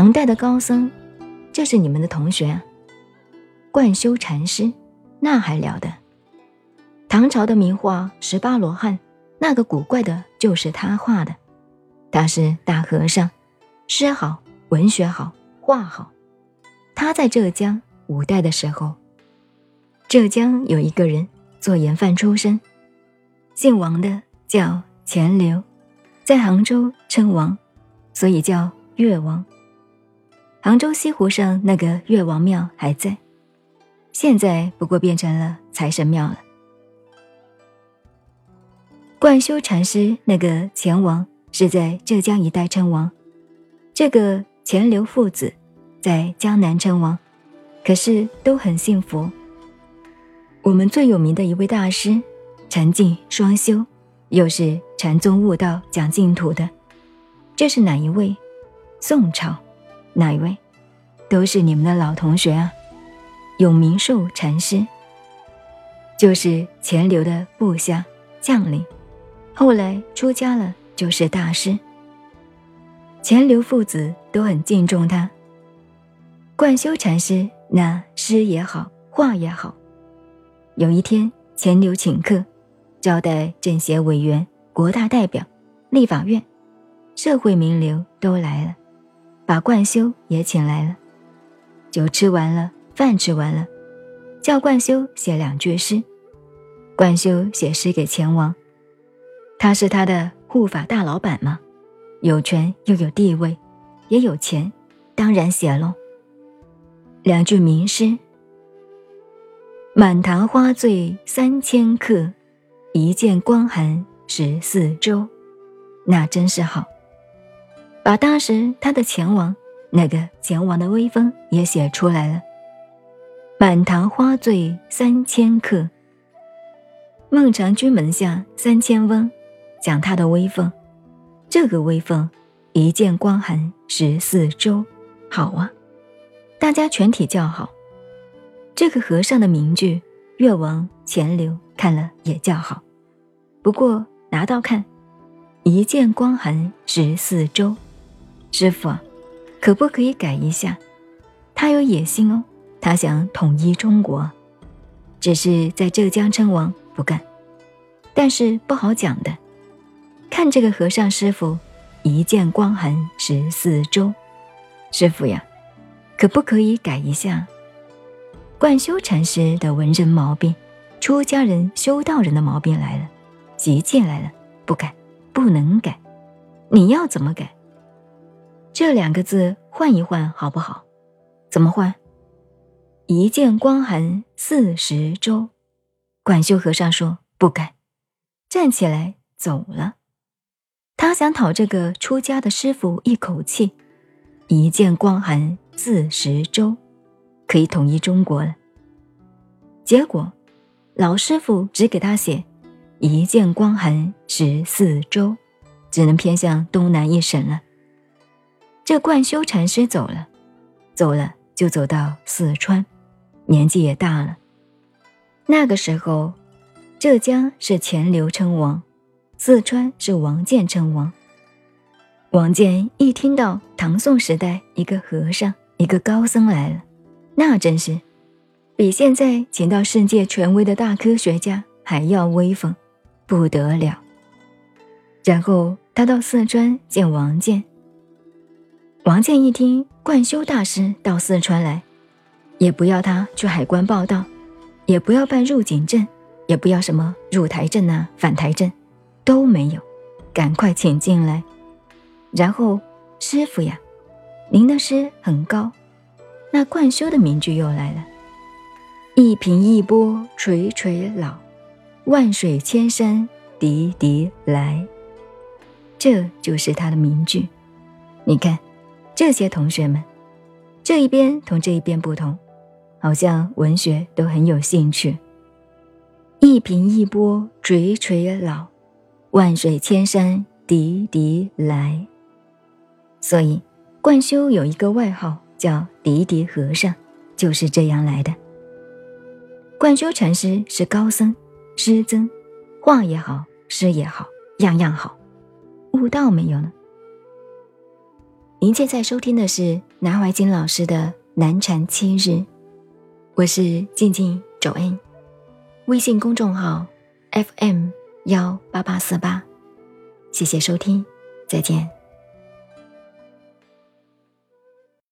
唐代的高僧，这是你们的同学啊。贯修禅师，那还了得？唐朝的名画《十八罗汉》，那个古怪的，就是他画的。他是大和尚，诗好，文学好，画好。他在浙江五代的时候，浙江有一个人做盐贩出身，姓王的叫钱镠，在杭州称王，所以叫越王。杭州西湖上那个越王庙还在，现在不过变成了财神庙了。贯修禅师那个钱王是在浙江一带称王，这个钱镠父子在江南称王，可是都很幸福。我们最有名的一位大师，禅净双修，又是禅宗悟道讲净土的，这是哪一位？宋朝。哪一位？都是你们的老同学啊！永明寿禅师，就是钱镠的部下将领，后来出家了，就是大师。钱镠父子都很敬重他。贯修禅师那诗也好，画也好。有一天，钱镠请客，招待政协委员、国大代表、立法院、社会名流都来了。把冠修也请来了，酒吃完了，饭吃完了，叫冠修写两句诗。冠修写诗给钱王，他是他的护法大老板嘛，有权又有地位，也有钱，当然写喽。两句名诗：满堂花醉三千客，一见光寒十四州。那真是好。把当时他的前王那个前王的威风也写出来了。满堂花醉三千客，孟尝君门下三千翁，讲他的威风。这个威风，一见光寒十四州，好啊！大家全体叫好。这个和尚的名句，越王钱镠看了也叫好。不过拿到看，一见光寒十四州。师傅，可不可以改一下？他有野心哦，他想统一中国，只是在浙江称王不干，但是不好讲的。看这个和尚师傅，一见光寒十四州。师傅呀，可不可以改一下？贯修禅师的文人毛病，出家人修道人的毛病来了，急进来了，不改，不能改，你要怎么改？这两个字换一换好不好？怎么换？一剑光寒四十州。管修和尚说不敢，站起来走了。他想讨这个出家的师傅一口气。一剑光寒四十州，可以统一中国了。结果，老师傅只给他写一剑光寒十四州，只能偏向东南一省了。这贯修禅师走了，走了就走到四川，年纪也大了。那个时候，浙江是钱镠称王，四川是王建称王。王建一听到唐宋时代一个和尚、一个高僧来了，那真是比现在请到世界权威的大科学家还要威风，不得了。然后他到四川见王建。王建一听贯修大师到四川来，也不要他去海关报道，也不要办入境证，也不要什么入台证啊、返台证，都没有，赶快请进来。然后师傅呀，您的诗很高，那贯修的名句又来了：一平一波垂垂老，万水千山滴滴来。这就是他的名句，你看。这些同学们，这一边同这一边不同，好像文学都很有兴趣。一平一波垂垂老，万水千山滴滴来。所以，贯修有一个外号叫“滴滴和尚”，就是这样来的。贯修禅师是高僧、师僧，画也好，诗也好，样样好。悟道没有呢？您现在收听的是南怀瑾老师的南禅七日，我是静静周恩，微信公众号 FM 幺八八四八，谢谢收听，再见。